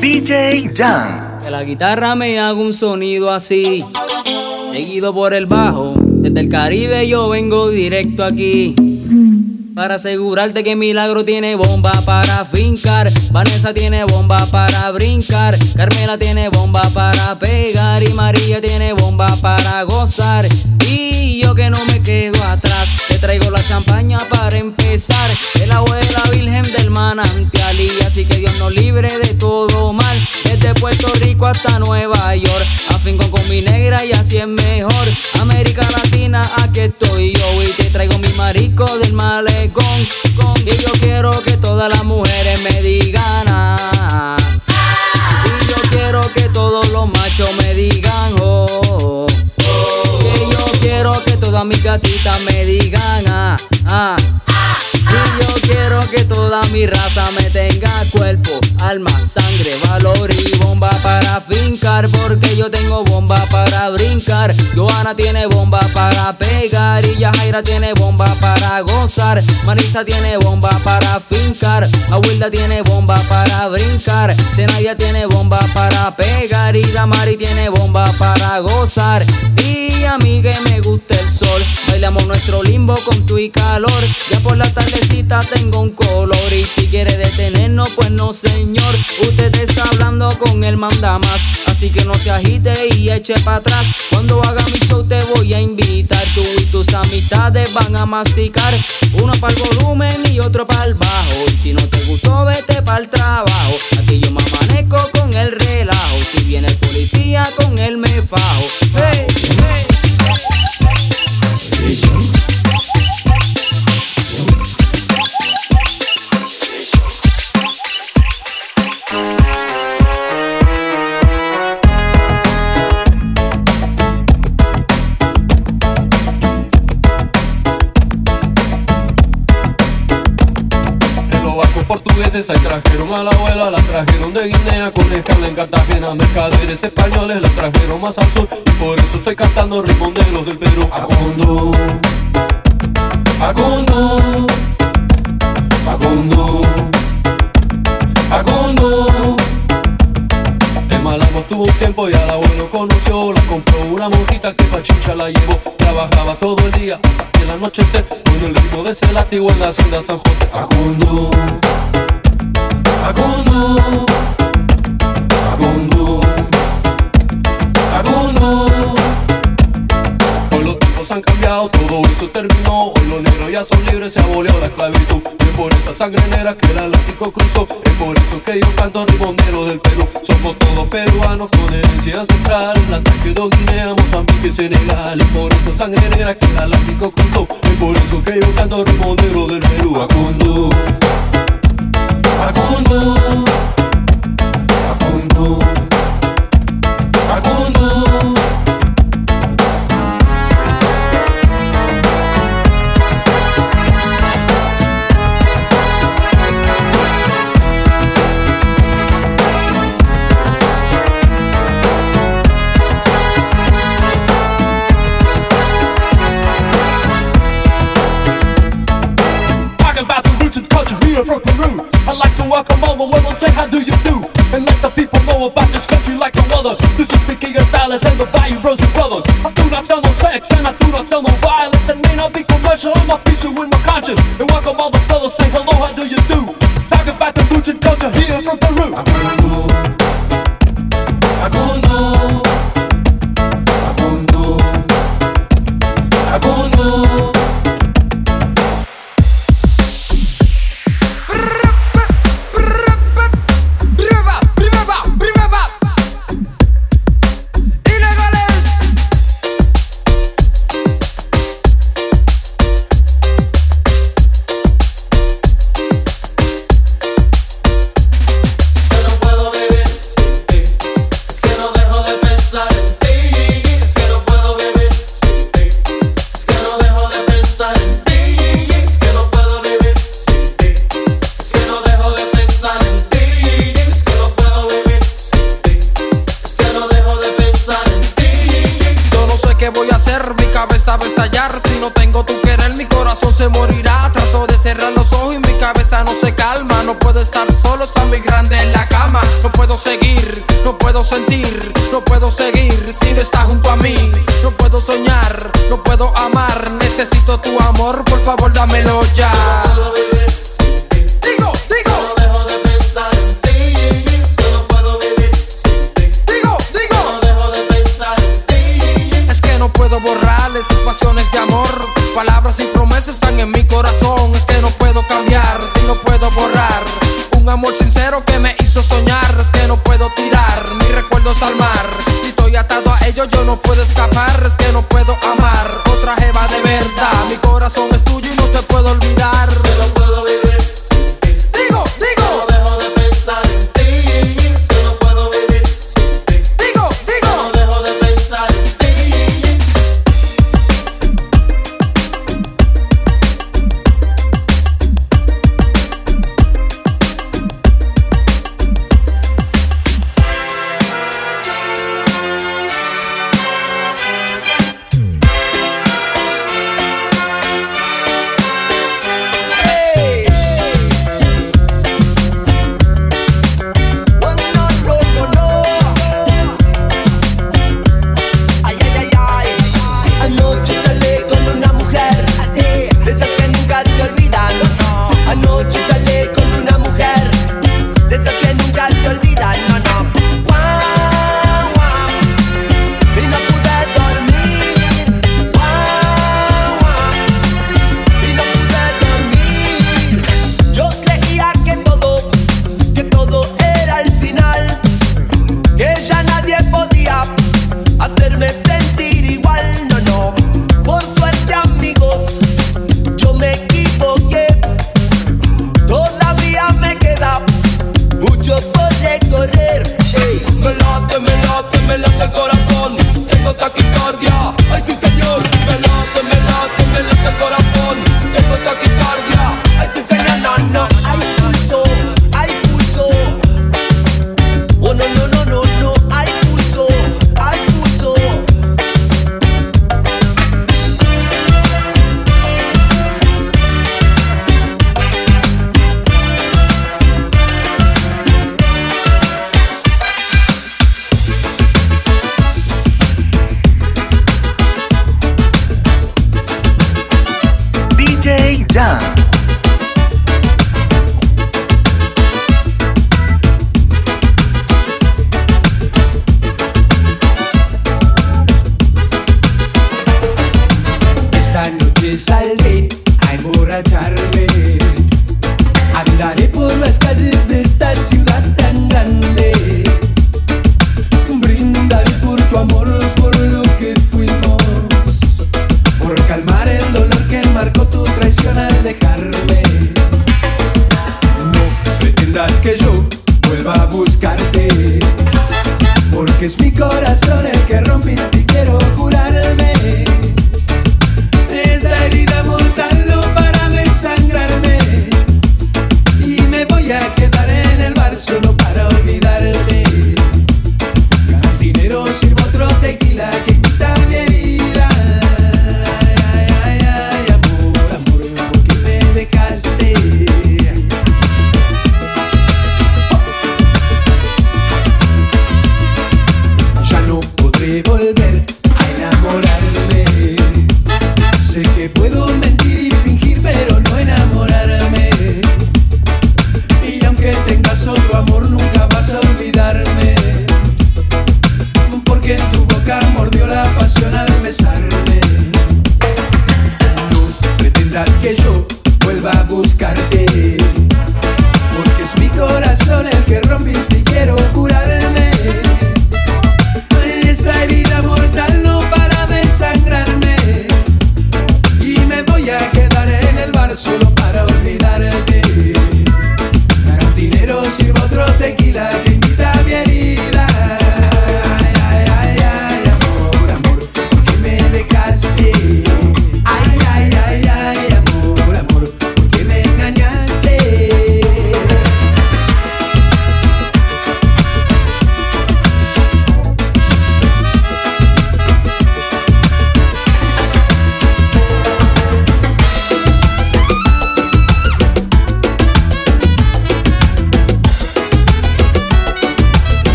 DJ Jan. Que la guitarra me haga un sonido así, seguido por el bajo. Desde el Caribe yo vengo directo aquí. Para asegurarte que Milagro tiene bomba para fincar. Vanessa tiene bomba para brincar. Carmela tiene bomba para pegar. Y María tiene bomba para gozar. Y yo que no me quedo atrás. Traigo la champaña para empezar. El abuela virgen del manantial. Y así que Dios nos libre de todo mal. Desde Puerto Rico hasta Nueva York. Afinco con mi negra y así es mejor. América Latina, aquí estoy yo. Y te traigo mi marico del malecón y yo quiero que todas las mujeres me digan ah. Y yo quiero que todos los machos me digan oh. Todas mis gatitas me digan ah, ah. Y yo quiero que toda mi raza me tenga cuerpo, alma, sangre, valor y bomba para fincar. Porque yo tengo bomba para brincar. Joana tiene bomba para pegar. Y Yajaira tiene bomba para gozar. Marisa tiene bomba para fincar. Abuela tiene bomba para brincar. Zenaya tiene bomba para pegar. Y Mari tiene bomba para gozar. Y Bailamos nuestro limbo con tu y calor. Ya por la tarde tengo un color y si quiere detenernos, pues no señor. Usted está hablando con el mandamás, así que no se agite y eche para atrás. Cuando haga mi show te voy a invitar, tú y tus amistades van a masticar. Uno para el volumen y otro para el bajo. Y si no te gustó, vete para el trabajo. Aquí yo me amanezco con el relajo. Si viene el policía, con él me fajo. Hey, Thank you. Portugueses ahí trajeron a la abuela, la trajeron de Guinea con escala en Cartagena. Mercaderes españoles la trajeron más al sur y por eso estoy cantando rimonderos del Perú. Acundo, Acundo, Acundo, Acundo. Tuvo un tiempo y al abuelo conoció, la compró una monjita que pa' chicha la llevó. Trabajaba todo el día hasta el anochecer con el ritmo de ese látigo en la hacienda San José. Acundo. Agundo, Agundo, Agundo. Hoy los tiempos han cambiado, todo eso terminó. Hoy son libres, se abolió la esclavitud. Es por esa sangre negra que el Atlántico cruzó. Es por eso que yo canto ribondero del Perú. Somos todos peruanos con herencia ancestral. La de Guinea, Mozambique y Senegal. Es por esa sangre negra que el Atlántico cruzó. Es por eso que yo canto ribondero del Perú. Agundo. Facundo Facundo Facundo and say how do you do? And let the people know about this country like no other. This is Mickey Gonzalez and the Bayou and Brothers. I do not sell no sex and I do not sell no violence. It may not be commercial, I'm a piece with my conscience. And welcome all the fellas, say hello,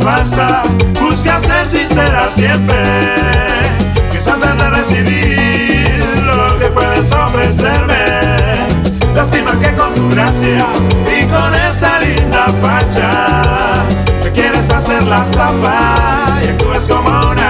falsa, busca ser sincera siempre. Que antes de recibir lo que puedes ofrecerme, lástima que con tu gracia y con esa linda facha, te quieres hacer la zapa y actúes como una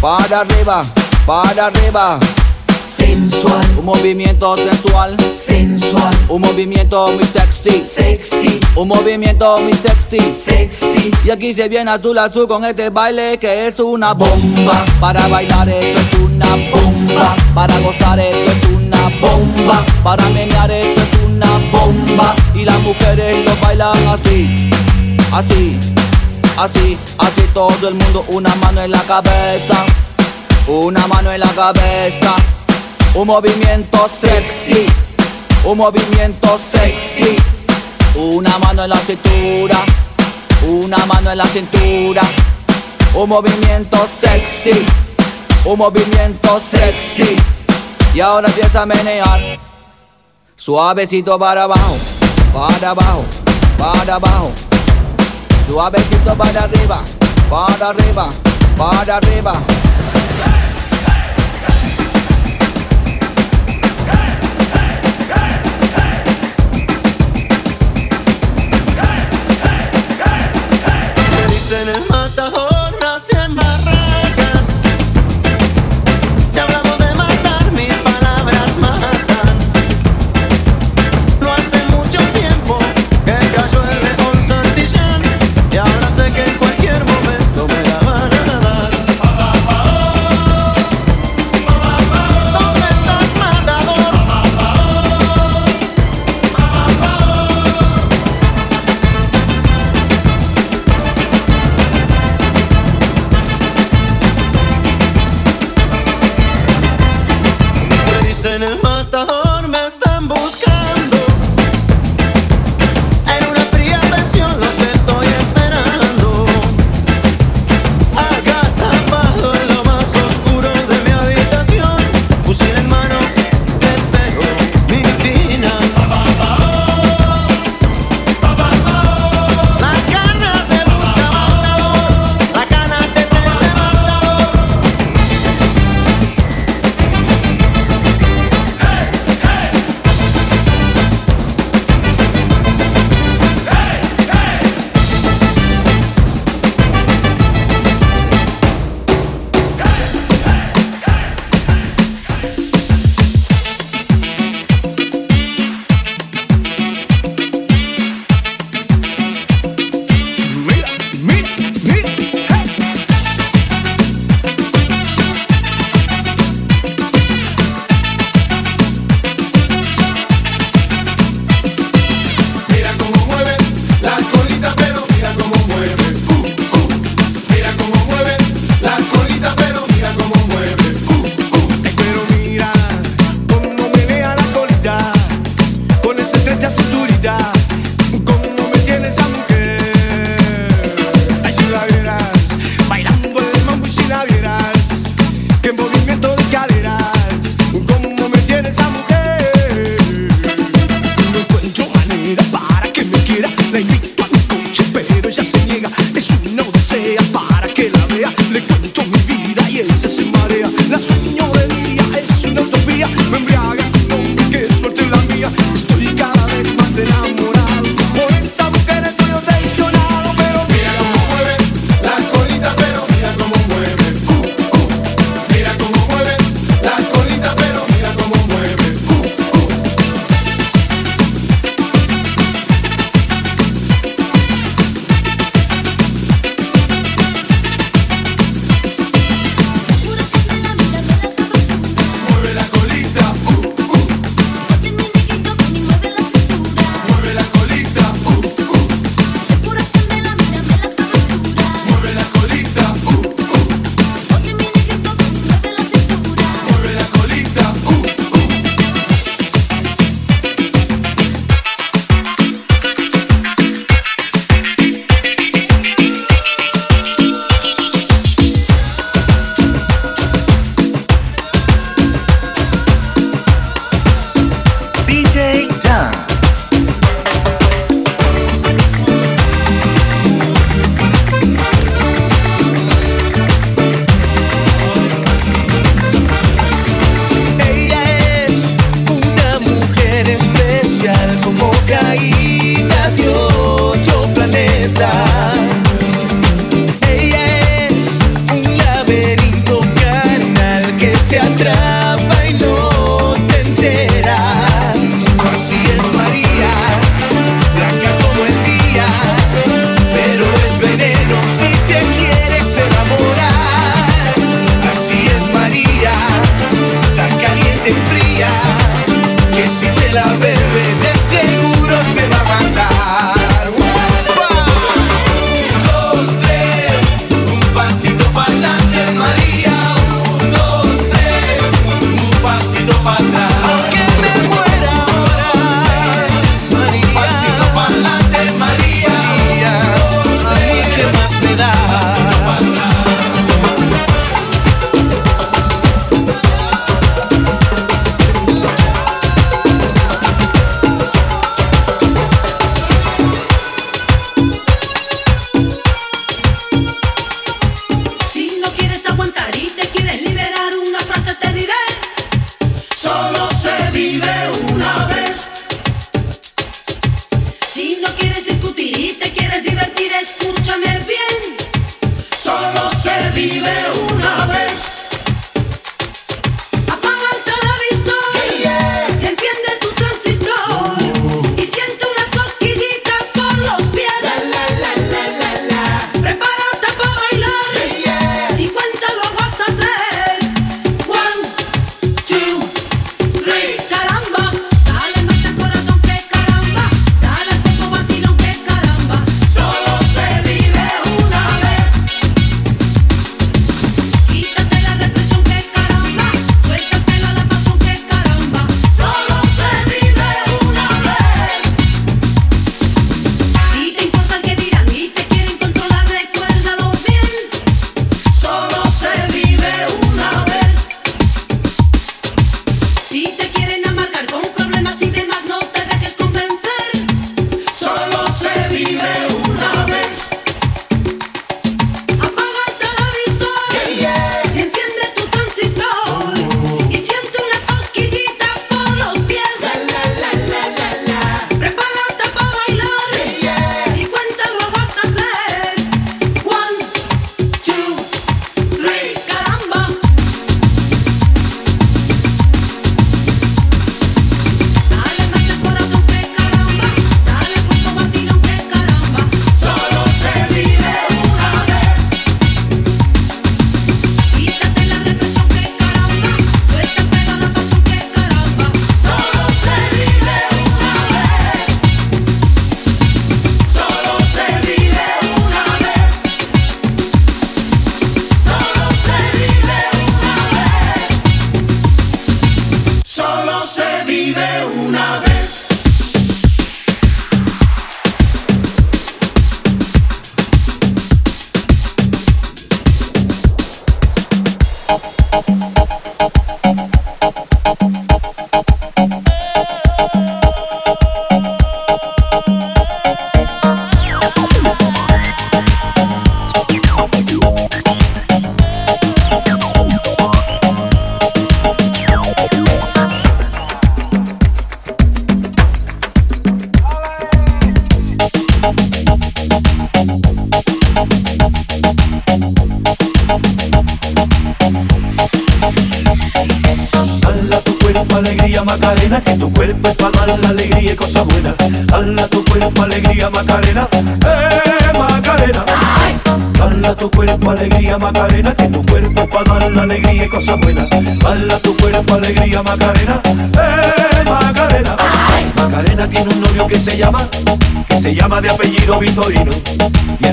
para arriba, para arriba. Sensual, un movimiento sensual, sensual, un movimiento muy sexy, sexy, un movimiento muy sexy, sexy. Y aquí se viene azul azul con este baile que es una bomba. Para bailar esto es una bomba, para gozar esto es una bomba, para menear esto es una bomba. Y las mujeres lo bailan así, así así, así todo el mundo, una mano en la cabeza, una mano en la cabeza, un movimiento sexy, un movimiento sexy, una mano en la cintura, una mano en la cintura, un movimiento sexy, un movimiento sexy, y ahora empieza a menear, suavecito para abajo, para abajo, para abajo. Suavecito para arriba, para arriba, para arriba. dicen el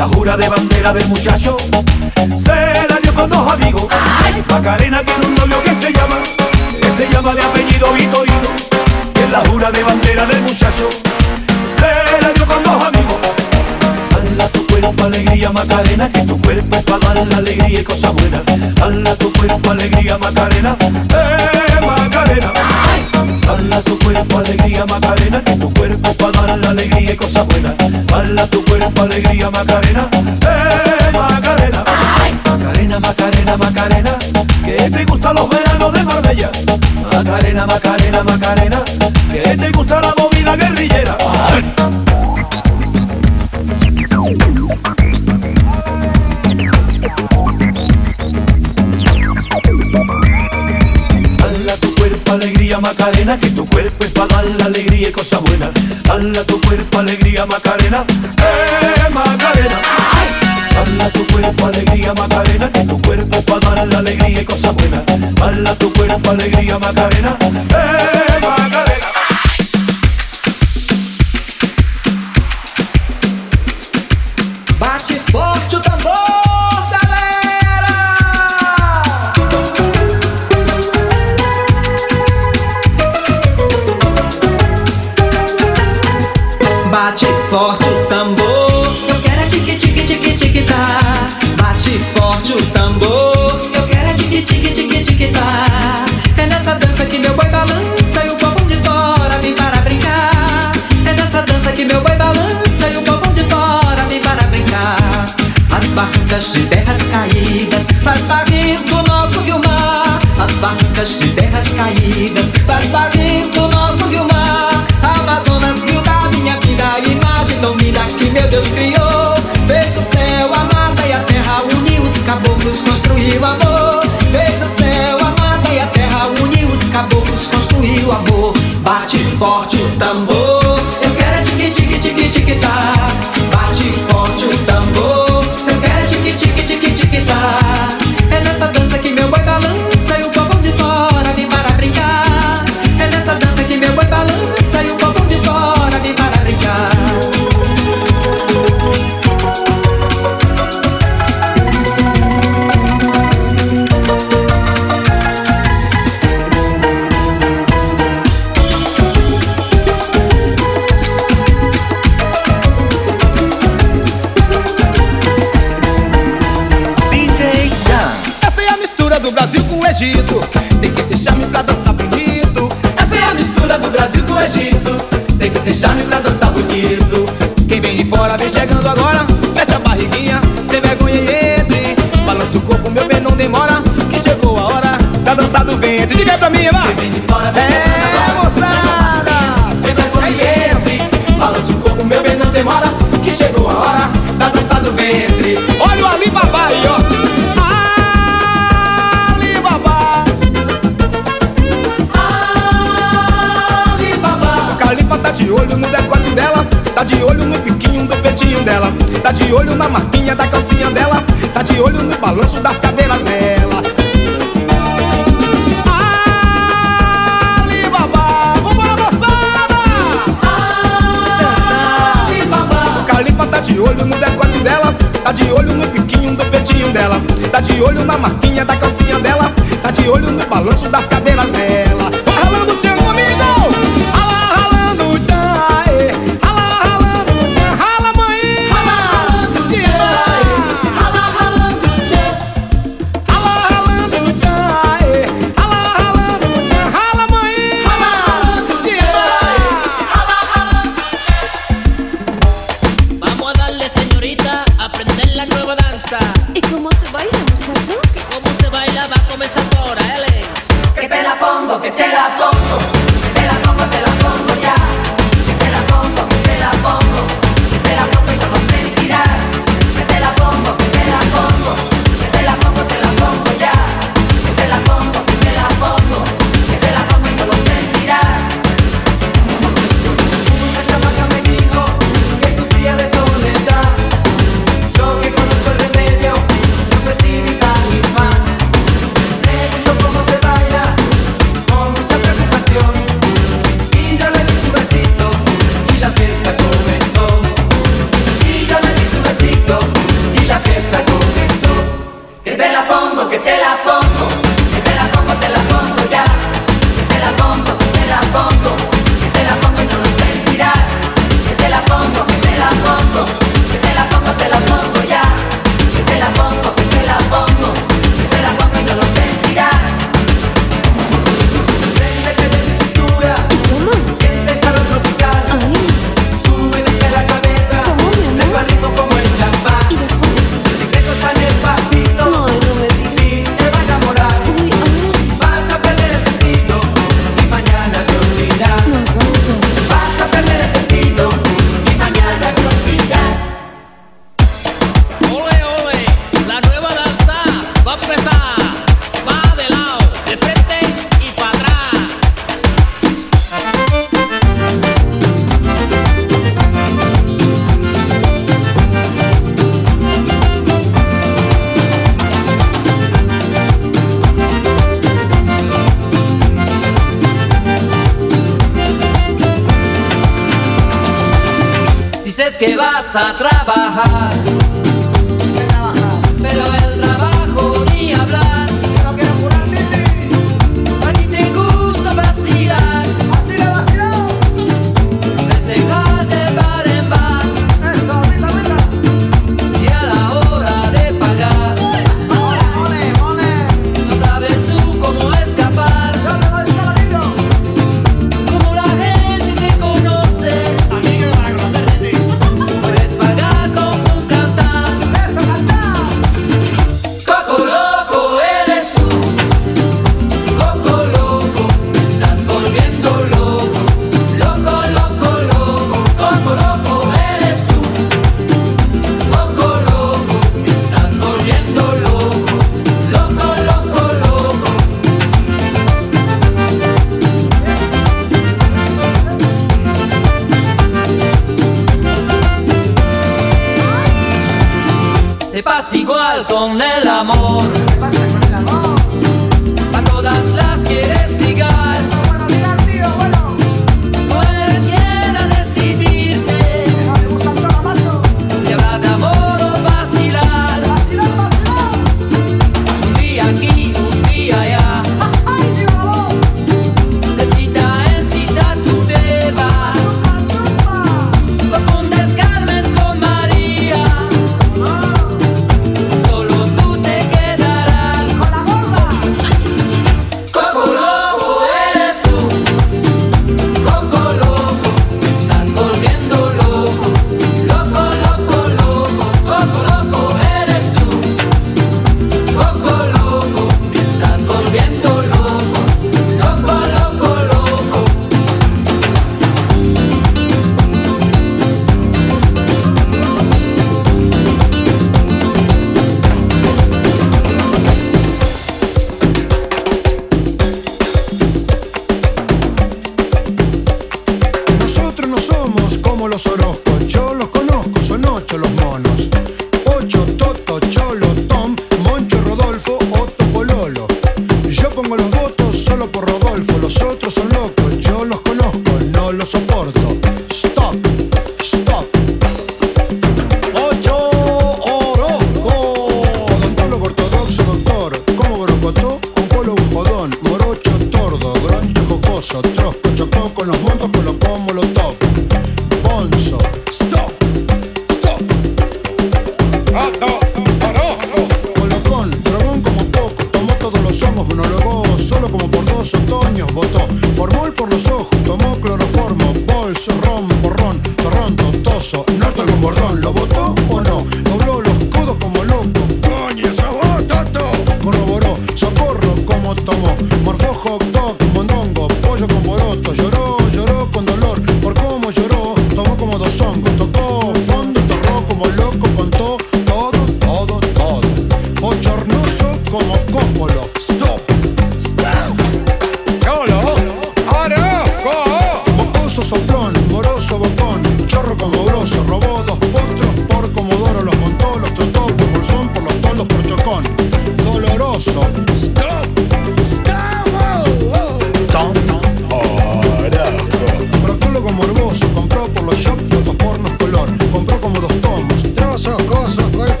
la jura de bandera del muchacho. cuerpo para dar la alegría y cosas buenas. Bala tu cuerpo, alegría, Macarena. ¡Eh, Macarena! Macarena, Macarena, Macarena. Que te gustan los veranos de Marbella. Macarena, Macarena, Macarena. Que te gusta la movida guerrillera. Macarena, que tu cuerpo es para dar la alegría y cosa buena. Dala tu cuerpo alegría Macarena, eh Macarena. Dala tu cuerpo alegría Macarena, que tu cuerpo es para dar la alegría y cosa buena. Dala tu cuerpo alegría Macarena, eh Macarena. Faz barrento nosso Guilmar As barcas de terras caídas. Faz barrento nosso Guilmar Amazonas, rio da minha vida. Imagem tão linda que meu Deus criou. Fez o céu, a mata e a terra Uniu os caboclos, construiu amor. Fez o céu, a mata e a terra Uniu os caboclos, construiu amor. Bate forte o tambor.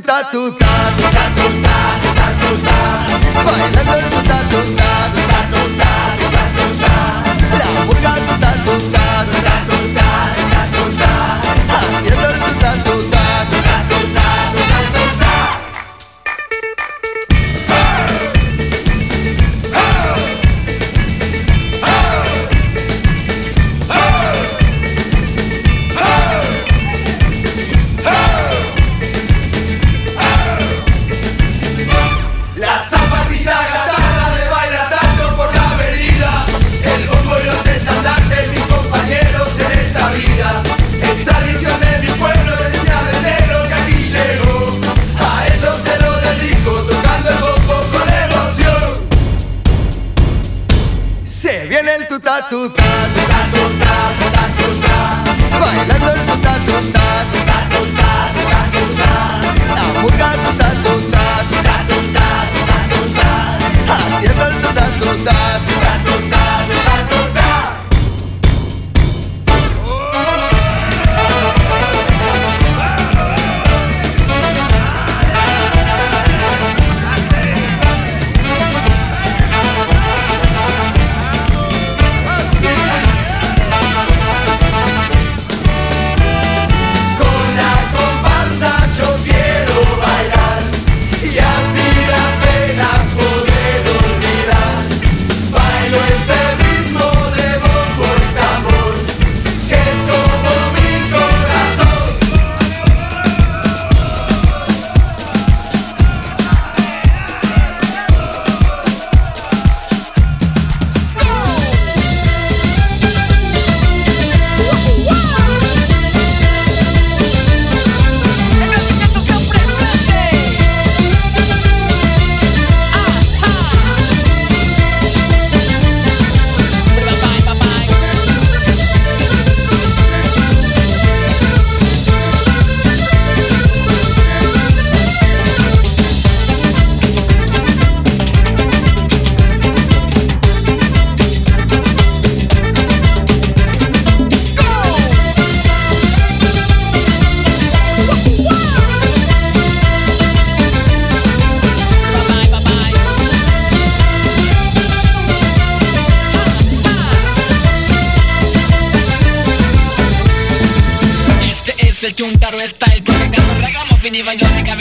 Tatu, tatu, tatu, tatu, tatu. tá bailando tu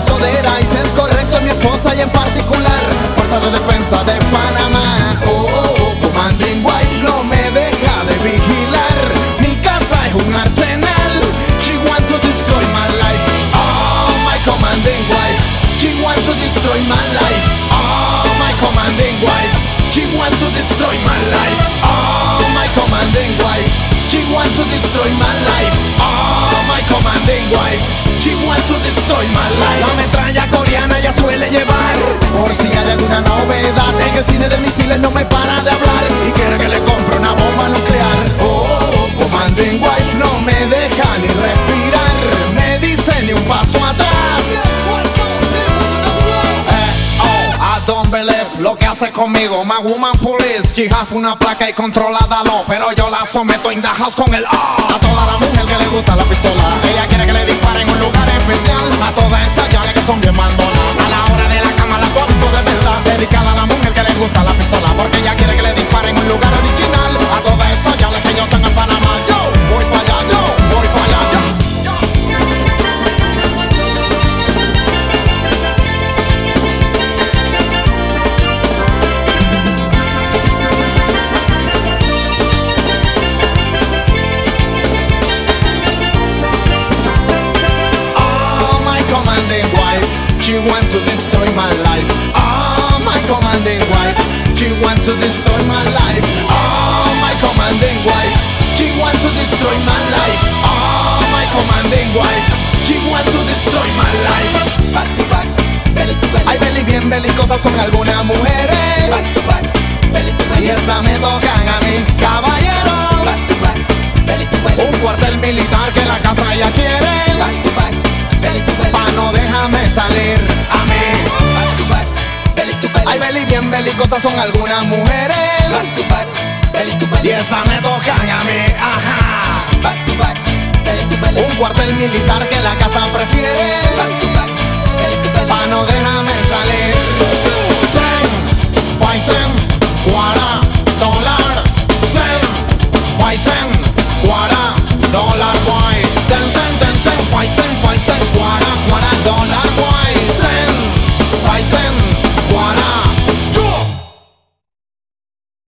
sodera y es correcto en mi esposa y en particular Fuerza de Defensa de Panamá. Oh, oh, oh, commanding wife no me deja de vigilar. Mi casa es un arsenal. She want to destroy my life Oh, my commanding wife She want to destroy my life Oh, my commanding wife She want to destroy my life Oh, my commanding wife She want to destroy my life Oh, my commanding wife She want to destroy my La metralla coreana ya suele llevar. Por si hay alguna novedad En el cine de misiles no me para de hablar. Y quiere que le compre una bomba nuclear. Oh, commanding wife no me deja ni respirar. Me dice ni un paso atrás que hace conmigo My woman police, jihad una placa y controládalo Pero yo la someto in the house con el oh A toda la mujer que le gusta la pistola Ella quiere que le disparen en un lugar especial. A todas esas yales que son bien mandonas A la hora de la cama la suavizo de verdad. Dedicada a la mujer que le gusta la pistola